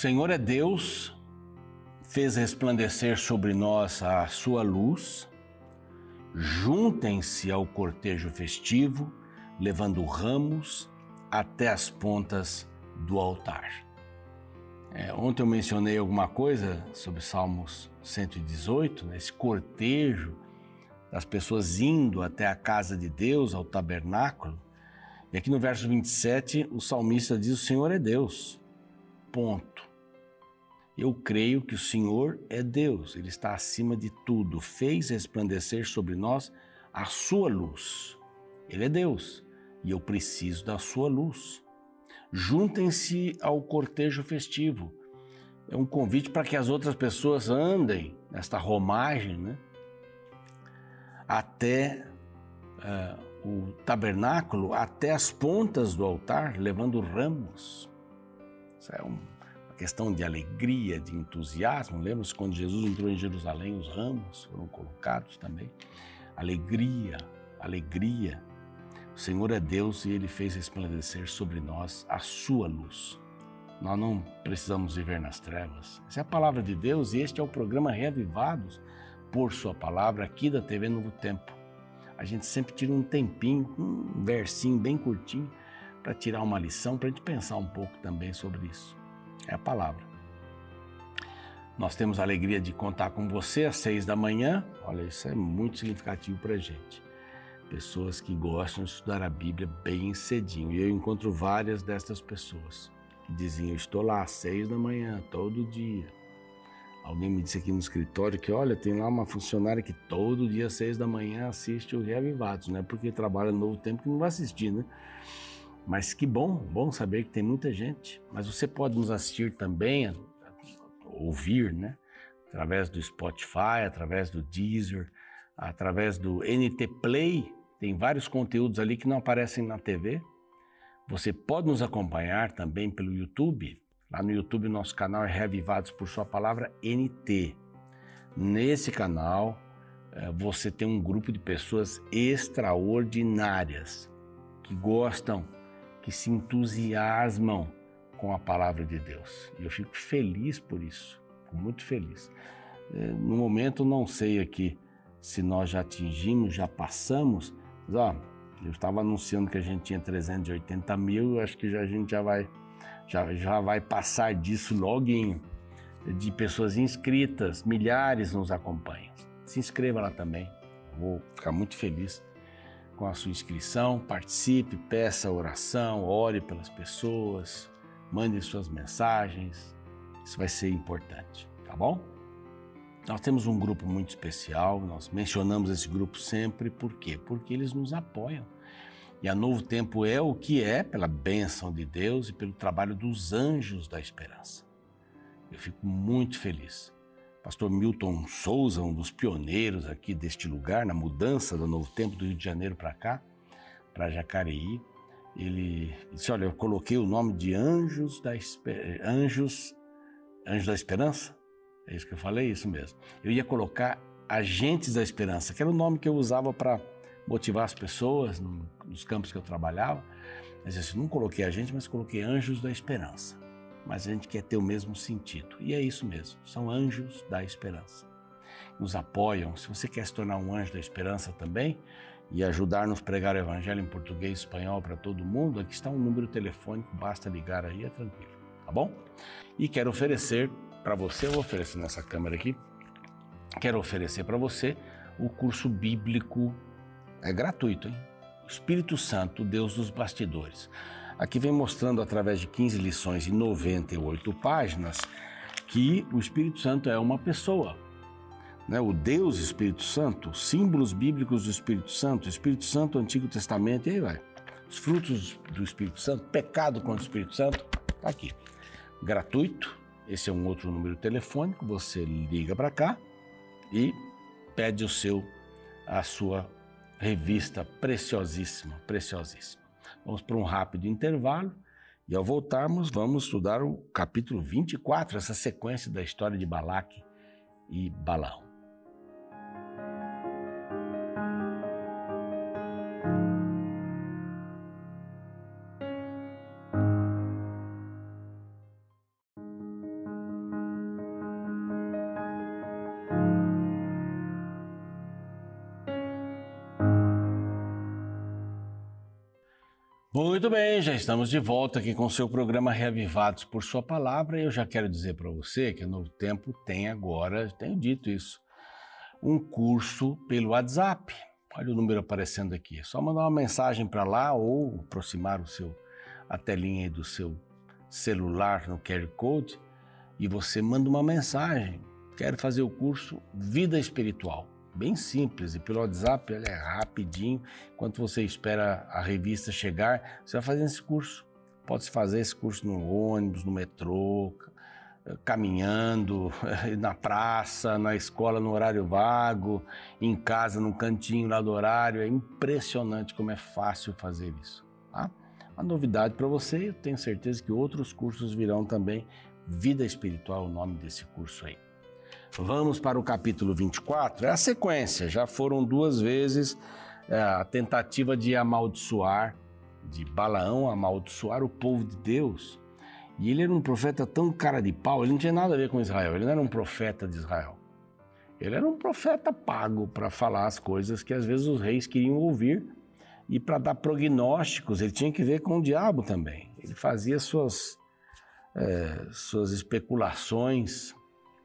Senhor é Deus, fez resplandecer sobre nós a sua luz. Juntem-se ao cortejo festivo, levando ramos até as pontas do altar. É, ontem eu mencionei alguma coisa sobre Salmos 118, né, esse cortejo das pessoas indo até a casa de Deus, ao tabernáculo. E aqui no verso 27, o salmista diz: O Senhor é Deus. Ponto. Eu creio que o Senhor é Deus, Ele está acima de tudo, fez resplandecer sobre nós a sua luz. Ele é Deus e eu preciso da sua luz. Juntem-se ao cortejo festivo. É um convite para que as outras pessoas andem nesta romagem, né? Até uh, o tabernáculo, até as pontas do altar, levando ramos. Isso é uma questão de alegria, de entusiasmo. Lembra-se quando Jesus entrou em Jerusalém, os ramos foram colocados também. Alegria, alegria. O Senhor é Deus e Ele fez resplandecer sobre nós a sua luz. Nós não precisamos viver nas trevas. Essa é a palavra de Deus e este é o programa Reavivados por Sua Palavra aqui da TV Novo Tempo. A gente sempre tira um tempinho, um versinho bem curtinho, para tirar uma lição, para a gente pensar um pouco também sobre isso. É a palavra. Nós temos a alegria de contar com você às seis da manhã. Olha, isso é muito significativo para a gente pessoas que gostam de estudar a Bíblia bem cedinho. E eu encontro várias destas pessoas que diziam: estou lá às seis da manhã, todo dia. Alguém me disse aqui no escritório que, olha, tem lá uma funcionária que todo dia às seis da manhã assiste o Reavivados, não é porque trabalha no Novo Tempo que não vai assistir, né? Mas que bom, bom saber que tem muita gente. Mas você pode nos assistir também, ouvir, né? Através do Spotify, através do Deezer, através do NT Play, tem vários conteúdos ali que não aparecem na TV. Você pode nos acompanhar também pelo YouTube. Lá no YouTube, nosso canal é Reavivados por Sua Palavra NT. Nesse canal, eh, você tem um grupo de pessoas extraordinárias que gostam, que se entusiasmam com a palavra de Deus. E eu fico feliz por isso, muito feliz. Eh, no momento, não sei aqui se nós já atingimos, já passamos, mas, ó, eu estava anunciando que a gente tinha 380 mil, acho que já, a gente já vai, já, já vai passar disso loguinho, de pessoas inscritas, milhares nos acompanham. Se inscreva lá também, vou ficar muito feliz com a sua inscrição, participe, peça oração, ore pelas pessoas, mande suas mensagens, isso vai ser importante, tá bom? Nós temos um grupo muito especial, nós mencionamos esse grupo sempre, por quê? Porque eles nos apoiam. E a Novo Tempo é o que é pela bênção de Deus e pelo trabalho dos anjos da esperança. Eu fico muito feliz. Pastor Milton Souza, um dos pioneiros aqui deste lugar, na mudança do Novo Tempo do Rio de Janeiro para cá, para Jacareí, ele disse: Olha, eu coloquei o nome de Anjos da, Esper... Anjos... Anjos da Esperança é isso que eu falei, isso mesmo. Eu ia colocar agentes da esperança, que era o nome que eu usava para motivar as pessoas nos campos que eu trabalhava. Mas assim, não coloquei agente, mas coloquei anjos da esperança. Mas a gente quer ter o mesmo sentido. E é isso mesmo, são anjos da esperança. Nos apoiam. Se você quer se tornar um anjo da esperança também e ajudar-nos a pregar o evangelho em português e espanhol para todo mundo, aqui está um número telefônico, basta ligar aí, é tranquilo, tá bom? E quero oferecer para você, eu vou oferecer nessa câmera aqui, quero oferecer para você o curso bíblico, é gratuito, hein? Espírito Santo, Deus dos bastidores. Aqui vem mostrando através de 15 lições e 98 páginas que o Espírito Santo é uma pessoa. Né? O Deus Espírito Santo, símbolos bíblicos do Espírito Santo, Espírito Santo, Antigo Testamento, e aí vai. Os frutos do Espírito Santo, pecado contra o Espírito Santo, tá aqui. Gratuito, esse é um outro número telefônico, você liga para cá e pede o seu a sua revista preciosíssima, preciosíssima. Vamos para um rápido intervalo e ao voltarmos vamos estudar o capítulo 24, essa sequência da história de Balaque e Balaão. Muito bem, já estamos de volta aqui com o seu programa Reavivados por Sua Palavra. Eu já quero dizer para você que a Novo Tempo tem agora, tenho dito isso, um curso pelo WhatsApp. Olha o número aparecendo aqui. É só mandar uma mensagem para lá ou aproximar o seu, a telinha do seu celular no QR Code e você manda uma mensagem. Quero fazer o curso Vida Espiritual bem simples e pelo WhatsApp ele é rapidinho. Enquanto você espera a revista chegar, você vai fazendo esse curso. Pode fazer esse curso no ônibus, no metrô, caminhando, na praça, na escola no horário vago, em casa, no cantinho lá do horário. É impressionante como é fácil fazer isso. Tá? Uma novidade para você, eu tenho certeza que outros cursos virão também. Vida Espiritual é o nome desse curso aí. Vamos para o capítulo 24, é a sequência, já foram duas vezes é, a tentativa de amaldiçoar, de Balaão amaldiçoar o povo de Deus. E ele era um profeta tão cara de pau, ele não tinha nada a ver com Israel, ele não era um profeta de Israel. Ele era um profeta pago para falar as coisas que às vezes os reis queriam ouvir e para dar prognósticos, ele tinha que ver com o diabo também. Ele fazia suas, é, suas especulações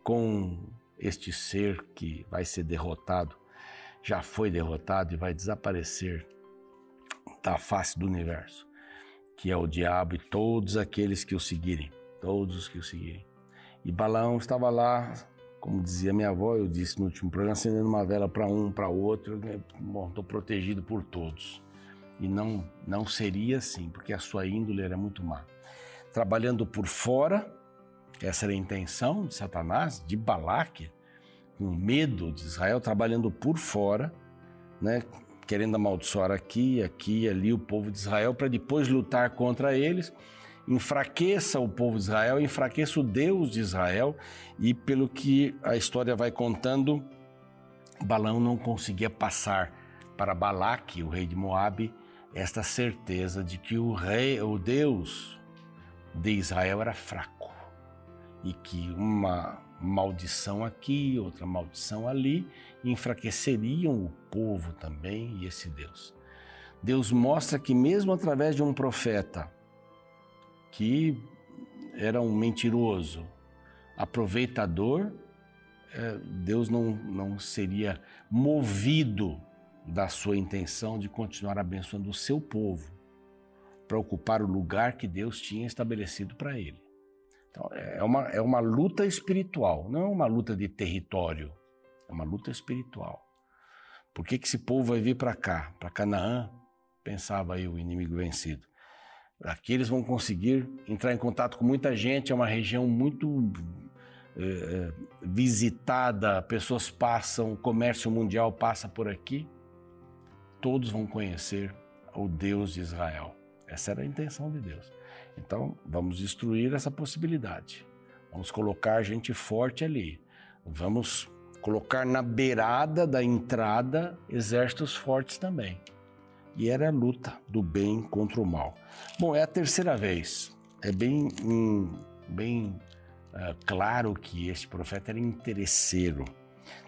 com este ser que vai ser derrotado, já foi derrotado e vai desaparecer da face do universo, que é o diabo e todos aqueles que o seguirem, todos os que o seguirem. E Balaão estava lá, como dizia minha avó, eu disse no último programa, acendendo uma vela para um, para outro, né? estou protegido por todos. E não, não seria assim, porque a sua índole era muito má. Trabalhando por fora, essa era a intenção de Satanás, de Balaque, com medo de Israel, trabalhando por fora, né, querendo amaldiçoar aqui, aqui, ali o povo de Israel, para depois lutar contra eles. Enfraqueça o povo de Israel, enfraqueça o Deus de Israel, e pelo que a história vai contando, Balão não conseguia passar para Balaque, o rei de Moabe, esta certeza de que o rei, o Deus de Israel era fraco e que uma maldição aqui, outra maldição ali, enfraqueceriam o povo também e esse Deus. Deus mostra que, mesmo através de um profeta que era um mentiroso, aproveitador, é, Deus não, não seria movido da sua intenção de continuar abençoando o seu povo para ocupar o lugar que Deus tinha estabelecido para ele. Então, é uma, é uma luta espiritual, não é uma luta de território, é uma luta espiritual. Por que, que esse povo vai vir para cá, para Canaã? Pensava aí o inimigo vencido. Aqui eles vão conseguir entrar em contato com muita gente, é uma região muito é, visitada, pessoas passam, o comércio mundial passa por aqui. Todos vão conhecer o Deus de Israel. Essa era a intenção de Deus. Então, vamos destruir essa possibilidade. Vamos colocar gente forte ali. Vamos colocar na beirada da entrada exércitos fortes também. E era a luta do bem contra o mal. Bom, é a terceira vez. É bem, hum, bem uh, claro que este profeta era interesseiro.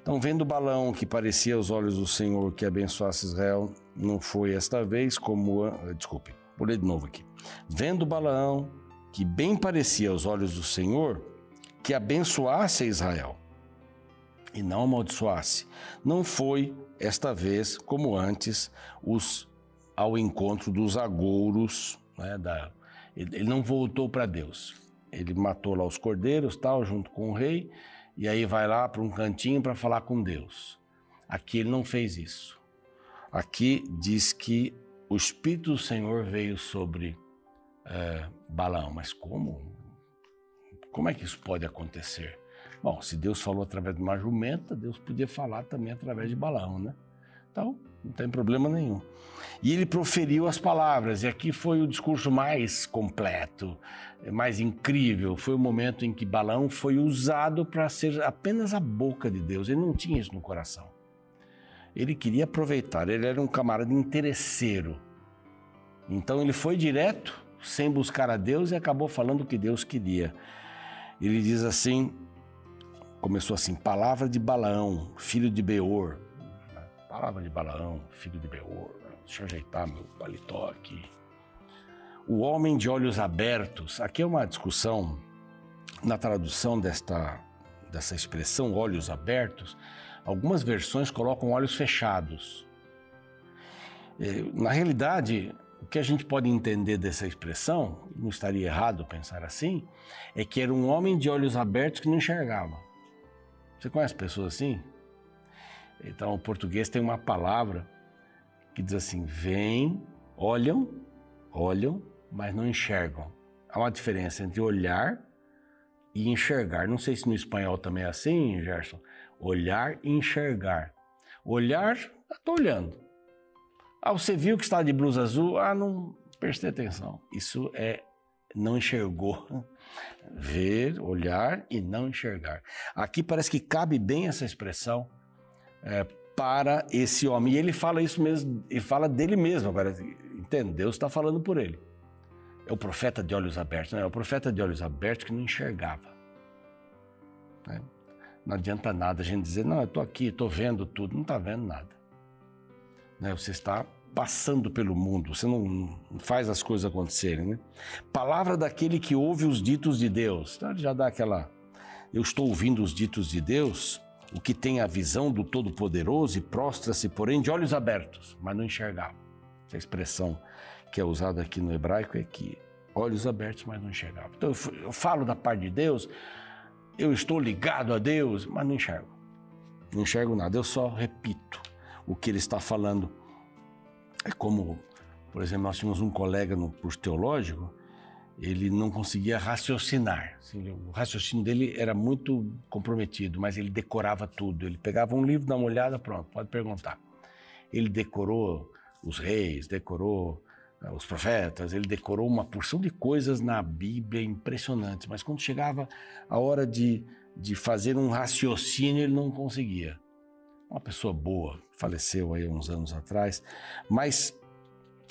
Então, vendo o balão que parecia aos olhos do Senhor que abençoasse Israel, não foi esta vez como. Desculpe, vou ler de novo aqui. Vendo Balaão, que bem parecia aos olhos do Senhor, que abençoasse a Israel e não amaldiçoasse, não foi esta vez como antes os ao encontro dos agouros, né, da, ele não voltou para Deus. Ele matou lá os cordeiros, tal, junto com o rei, e aí vai lá para um cantinho para falar com Deus. Aqui ele não fez isso. Aqui diz que o Espírito do Senhor veio sobre é, Balaão. Mas como? Como é que isso pode acontecer? Bom, se Deus falou através de uma jumenta, Deus podia falar também através de Balaão, né? Então, não tem problema nenhum. E ele proferiu as palavras, e aqui foi o discurso mais completo, mais incrível. Foi o momento em que Balaão foi usado para ser apenas a boca de Deus. Ele não tinha isso no coração. Ele queria aproveitar, ele era um camarada interesseiro. Então ele foi direto sem buscar a Deus e acabou falando o que Deus queria. Ele diz assim, começou assim, palavra de Balaão, filho de Beor. Palavra de Balaão, filho de Beor. Deixa eu ajeitar meu paletó aqui. o homem de olhos abertos. Aqui é uma discussão na tradução desta, dessa expressão, olhos abertos. Algumas versões colocam olhos fechados. É, na realidade, o que a gente pode entender dessa expressão, não estaria errado pensar assim, é que era um homem de olhos abertos que não enxergava. Você conhece pessoas assim? Então, o português tem uma palavra que diz assim: vêm, olham, olham, mas não enxergam. Há uma diferença entre olhar e enxergar. Não sei se no espanhol também é assim, Gerson. Olhar e enxergar. Olhar, estou olhando. Ah, você viu que está de blusa azul? Ah, não prestei atenção. Isso é não enxergou. Ver, olhar e não enxergar. Aqui parece que cabe bem essa expressão é, para esse homem. E ele fala isso mesmo, e fala dele mesmo. Agora, entende? Deus está falando por ele. É o profeta de olhos abertos, não é? é o profeta de olhos abertos que não enxergava. Né? Não adianta nada a gente dizer, não, eu estou aqui, estou vendo tudo. Não está vendo nada. Né? Você está passando pelo mundo, você não faz as coisas acontecerem, né? Palavra daquele que ouve os ditos de Deus. Então ele já dá aquela. Eu estou ouvindo os ditos de Deus, o que tem a visão do Todo-Poderoso e prostra-se, porém, de olhos abertos, mas não enxergava. Essa expressão que é usada aqui no hebraico é que olhos abertos, mas não enxergava. Então eu falo da parte de Deus, eu estou ligado a Deus, mas não enxergo. Não enxergo nada, eu só repito o que ele está falando é como, por exemplo, nós tínhamos um colega no curso teológico, ele não conseguia raciocinar. Assim, o raciocínio dele era muito comprometido, mas ele decorava tudo. Ele pegava um livro, dá uma olhada, pronto, pode perguntar. Ele decorou os reis, decorou eh, os profetas, ele decorou uma porção de coisas na Bíblia impressionantes, mas quando chegava a hora de, de fazer um raciocínio, ele não conseguia uma pessoa boa, faleceu aí uns anos atrás, mas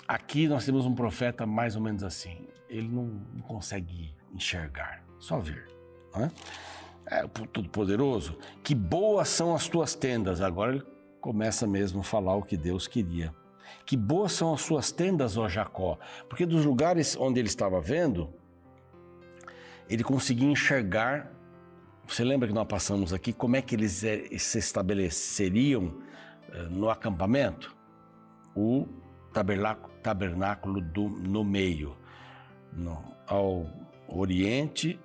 aqui nós temos um profeta mais ou menos assim, ele não, consegue enxergar, só ver, é? É, o Todo-Poderoso, que boas são as tuas tendas. Agora ele começa mesmo a falar o que Deus queria. Que boas são as suas tendas, ó Jacó, porque dos lugares onde ele estava vendo, ele conseguia enxergar você lembra que nós passamos aqui como é que eles eh, se estabeleceriam no acampamento? O tabernáculo do, no meio, no, ao oriente,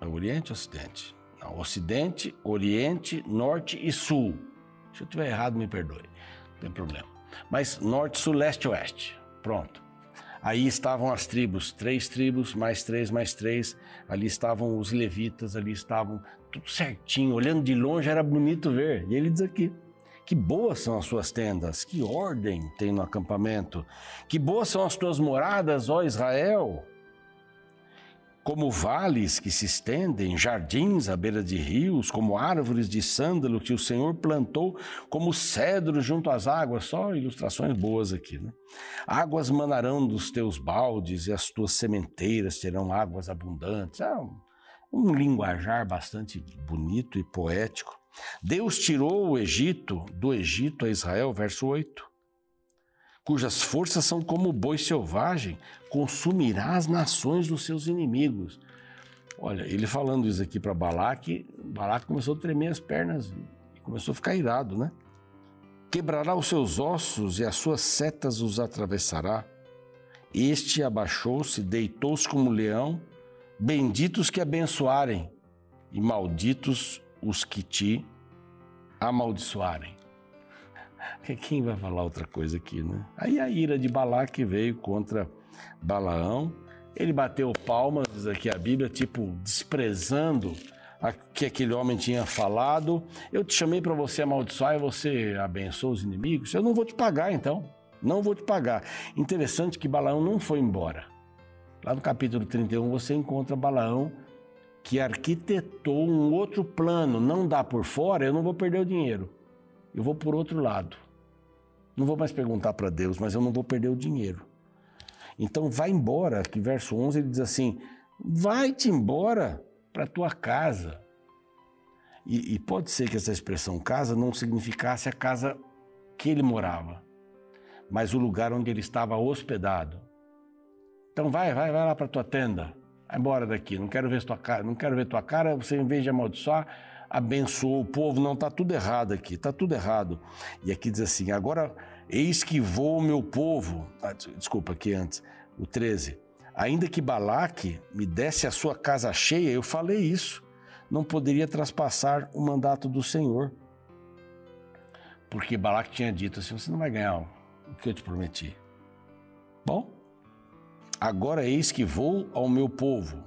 ao oriente ocidente? Não, ocidente, oriente, norte e sul. Se eu estiver errado, me perdoe, não tem problema. Mas norte, sul, leste, oeste. Pronto. Aí estavam as tribos, três tribos, mais três, mais três. Ali estavam os levitas, ali estavam tudo certinho. Olhando de longe era bonito ver. E ele diz aqui: que boas são as suas tendas, que ordem tem no acampamento, que boas são as tuas moradas, ó Israel como vales que se estendem, jardins à beira de rios, como árvores de sândalo que o Senhor plantou, como cedro junto às águas, só ilustrações boas aqui, né? Águas manarão dos teus baldes e as tuas sementeiras terão águas abundantes. É um, um linguajar bastante bonito e poético. Deus tirou o Egito, do Egito a Israel, verso 8 cujas forças são como boi selvagem, consumirá as nações dos seus inimigos. Olha, ele falando isso aqui para Balaque, Balaque começou a tremer as pernas e começou a ficar irado, né? Quebrará os seus ossos e as suas setas os atravessará. Este abaixou-se, deitou-se como leão. Benditos que abençoarem, e malditos os que te amaldiçoarem. Quem vai falar outra coisa aqui, né? Aí a ira de Balaque veio contra Balaão. Ele bateu palmas, aqui a Bíblia, tipo, desprezando o que aquele homem tinha falado. Eu te chamei para você amaldiçoar e você abençoou os inimigos. Eu não vou te pagar, então. Não vou te pagar. Interessante que Balaão não foi embora. Lá no capítulo 31 você encontra Balaão que arquitetou um outro plano. Não dá por fora, eu não vou perder o dinheiro. Eu vou por outro lado. Não vou mais perguntar para Deus, mas eu não vou perder o dinheiro. Então vai embora, que verso 11 ele diz assim: vai-te embora para tua casa. E, e pode ser que essa expressão casa não significasse a casa que ele morava, mas o lugar onde ele estava hospedado. Então vai, vai, vai lá para tua tenda. Vai embora daqui. Não quero ver tua cara. Não quero ver tua cara. Você, em vez de amaldiçoar, abençoou o povo. Não, está tudo errado aqui. Está tudo errado. E aqui diz assim: agora eis que vou o meu povo. Ah, desculpa, aqui antes. O 13. Ainda que Balaque me desse a sua casa cheia, eu falei isso. Não poderia traspassar o mandato do Senhor. Porque Balaque tinha dito assim: você não vai ganhar o que eu te prometi. Bom, agora eis que vou ao meu povo.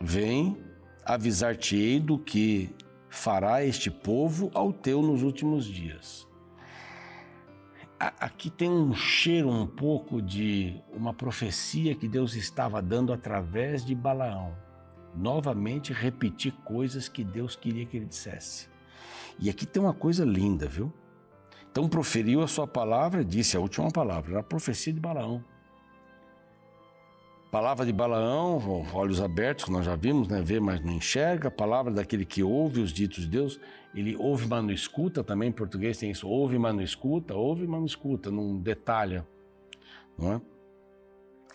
Vem avisar-te-ei do que fará este povo ao teu nos últimos dias. Aqui tem um cheiro um pouco de uma profecia que Deus estava dando através de Balaão. Novamente repetir coisas que Deus queria que ele dissesse. E aqui tem uma coisa linda, viu? Então proferiu a sua palavra, disse a última palavra, a profecia de Balaão. Palavra de Balaão, olhos abertos, que nós já vimos, né? Vê, mas não enxerga. Palavra daquele que ouve os ditos de Deus. Ele ouve, mas não escuta. Também em português tem isso. Ouve, mas não escuta. Ouve, mas não escuta. Não detalha. Não é?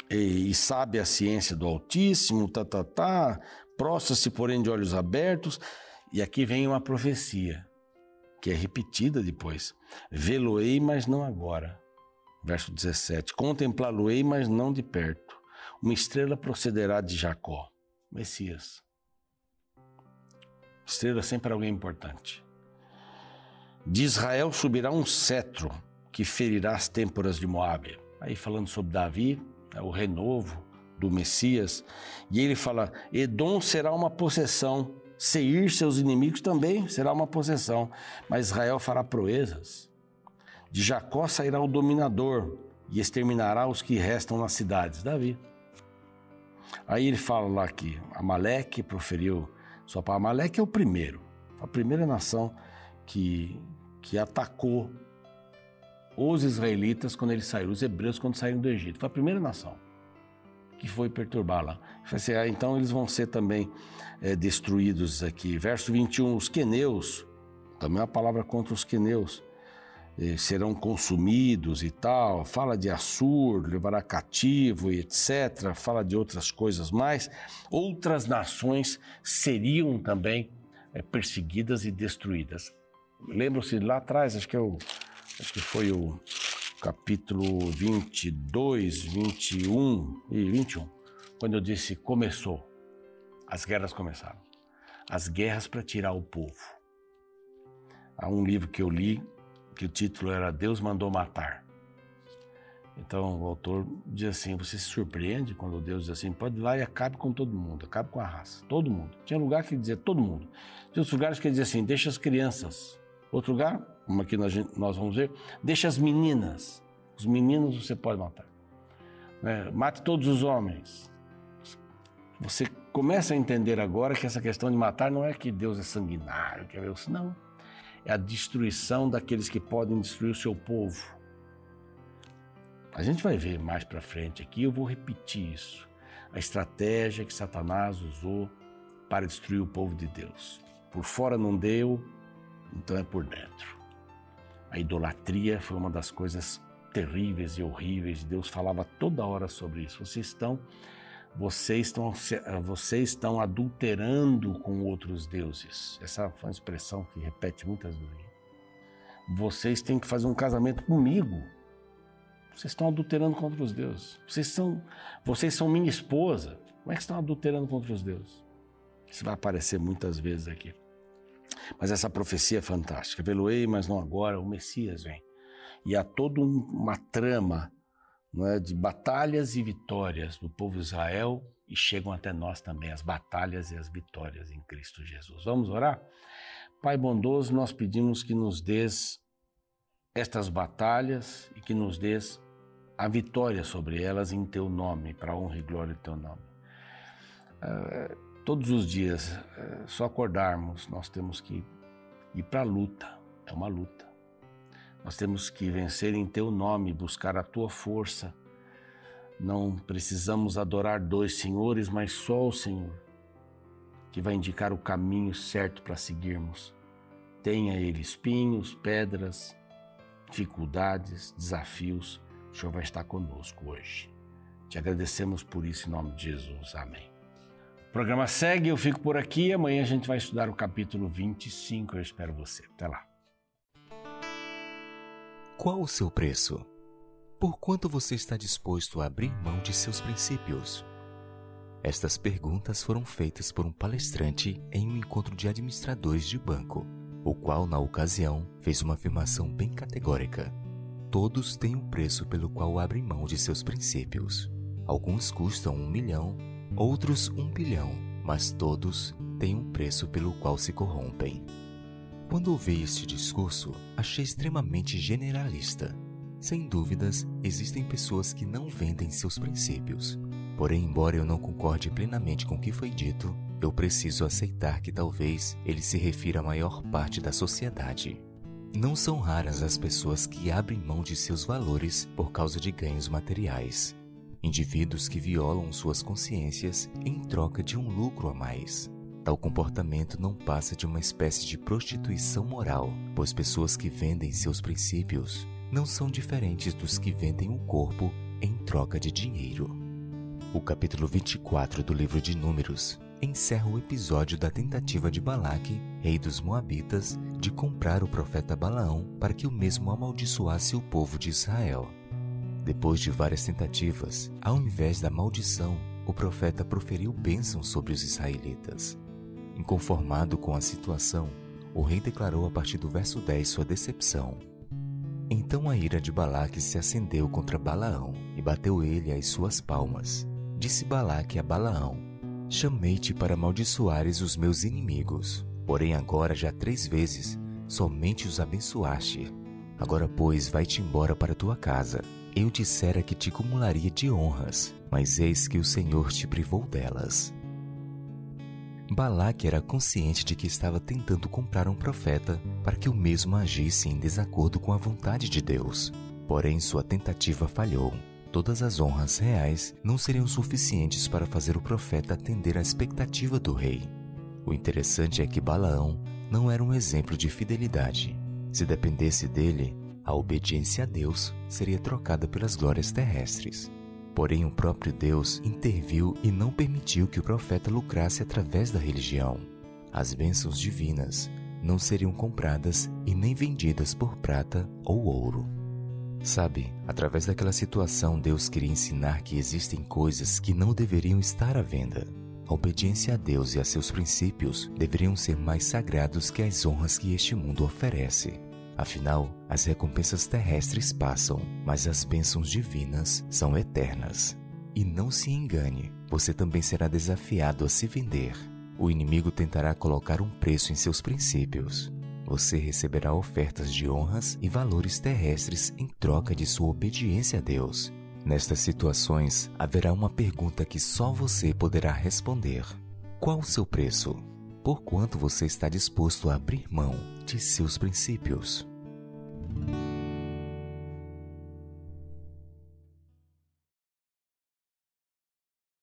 E, e sabe a ciência do Altíssimo, tá, tá, tá. Prostra-se, porém, de olhos abertos. E aqui vem uma profecia que é repetida depois. Vê-lo-ei, mas não agora. Verso 17. Contemplá-lo-ei, mas não de perto. Uma estrela procederá de Jacó. Messias. Estrela sempre alguém importante. De Israel subirá um cetro que ferirá as têmporas de Moabe. Aí falando sobre Davi, é o renovo do Messias. E ele fala: Edom será uma possessão Seir, seus inimigos, também será uma possessão, mas Israel fará proezas. De Jacó sairá o dominador e exterminará os que restam nas cidades. Davi. Aí ele fala lá que Amaleque proferiu sua palavra. Amaleque é o primeiro, a primeira nação que, que atacou os israelitas quando eles saíram, os hebreus quando saíram do Egito. Foi a primeira nação que foi perturbá-la. Assim, ah, então eles vão ser também é, destruídos aqui. Verso 21, os queneus, também uma palavra contra os queneus, serão consumidos e tal. Fala de Assur, levará cativo e etc. Fala de outras coisas mais. Outras nações seriam também é, perseguidas e destruídas. Lembram-se lá atrás, acho que, é acho que foi o capítulo 22, 21 e 21, quando eu disse começou, as guerras começaram. As guerras para tirar o povo. Há um livro que eu li que o título era Deus mandou matar. Então o autor diz assim: você se surpreende quando Deus diz assim, pode ir lá e acabe com todo mundo, acabe com a raça, todo mundo. Tinha lugar que dizia todo mundo. Tinha outros lugares que dizia assim, deixa as crianças. Outro lugar, como aqui nós, nós vamos ver, deixa as meninas. Os meninos você pode matar. É, mate todos os homens. Você começa a entender agora que essa questão de matar não é que Deus é sanguinário, que é Deus, não. É a destruição daqueles que podem destruir o seu povo. A gente vai ver mais para frente aqui, eu vou repetir isso. A estratégia que Satanás usou para destruir o povo de Deus. Por fora não deu, então é por dentro. A idolatria foi uma das coisas terríveis e horríveis. Deus falava toda hora sobre isso. Vocês estão, vocês estão, vocês estão adulterando com outros deuses. Essa foi uma expressão que repete muitas vezes. Vocês têm que fazer um casamento comigo. Vocês estão adulterando contra os deuses. Vocês são, vocês são minha esposa. Como é que estão adulterando contra os deuses? Isso vai aparecer muitas vezes aqui. Mas essa profecia é fantástica. Veloei, mas não agora, o Messias vem. E há toda uma trama é, de batalhas e vitórias do povo de Israel e chegam até nós também as batalhas e as vitórias em Cristo Jesus. Vamos orar? Pai bondoso, nós pedimos que nos des estas batalhas e que nos des a vitória sobre elas em teu nome, para honra e glória do teu nome. Uh, Todos os dias, é, só acordarmos, nós temos que ir para a luta. É uma luta. Nós temos que vencer em teu nome, buscar a tua força. Não precisamos adorar dois senhores, mas só o Senhor, que vai indicar o caminho certo para seguirmos. Tenha ele espinhos, pedras, dificuldades, desafios, o Senhor vai estar conosco hoje. Te agradecemos por isso em nome de Jesus. Amém. O programa segue, eu fico por aqui. Amanhã a gente vai estudar o capítulo 25. Eu espero você. Até lá. Qual o seu preço? Por quanto você está disposto a abrir mão de seus princípios? Estas perguntas foram feitas por um palestrante em um encontro de administradores de banco, o qual, na ocasião, fez uma afirmação bem categórica. Todos têm um preço pelo qual abrem mão de seus princípios. Alguns custam um milhão, outros um bilhão, mas todos têm um preço pelo qual se corrompem. Quando ouvi este discurso, achei extremamente generalista. Sem dúvidas, existem pessoas que não vendem seus princípios. Porém, embora eu não concorde plenamente com o que foi dito, eu preciso aceitar que talvez ele se refira à maior parte da sociedade. Não são raras as pessoas que abrem mão de seus valores por causa de ganhos materiais. Indivíduos que violam suas consciências em troca de um lucro a mais. Tal comportamento não passa de uma espécie de prostituição moral, pois pessoas que vendem seus princípios não são diferentes dos que vendem o um corpo em troca de dinheiro. O capítulo 24 do livro de Números encerra o episódio da tentativa de Balaque, rei dos Moabitas, de comprar o profeta Balaão para que o mesmo amaldiçoasse o povo de Israel. Depois de várias tentativas, ao invés da maldição, o profeta proferiu bênçãos sobre os israelitas. Inconformado com a situação, o rei declarou a partir do verso 10 sua decepção. Então a ira de Balaque se acendeu contra Balaão e bateu ele às suas palmas. Disse Balaque a Balaão: Chamei-te para amaldiçoares os meus inimigos, porém agora já três vezes somente os abençoaste. Agora, pois, vai-te embora para tua casa. Eu dissera que te cumularia de honras, mas eis que o Senhor te privou delas. Balaque era consciente de que estava tentando comprar um profeta para que o mesmo agisse em desacordo com a vontade de Deus. Porém, sua tentativa falhou. Todas as honras reais não seriam suficientes para fazer o profeta atender à expectativa do rei. O interessante é que Balaão não era um exemplo de fidelidade. Se dependesse dele, a obediência a Deus seria trocada pelas glórias terrestres. Porém, o próprio Deus interviu e não permitiu que o profeta lucrasse através da religião. As bênçãos divinas não seriam compradas e nem vendidas por prata ou ouro. Sabe, através daquela situação, Deus queria ensinar que existem coisas que não deveriam estar à venda. A obediência a Deus e a seus princípios deveriam ser mais sagrados que as honras que este mundo oferece. Afinal, as recompensas terrestres passam, mas as bênçãos divinas são eternas. E não se engane, você também será desafiado a se vender. O inimigo tentará colocar um preço em seus princípios. Você receberá ofertas de honras e valores terrestres em troca de sua obediência a Deus. Nestas situações, haverá uma pergunta que só você poderá responder: Qual o seu preço? por quanto você está disposto a abrir mão de seus princípios.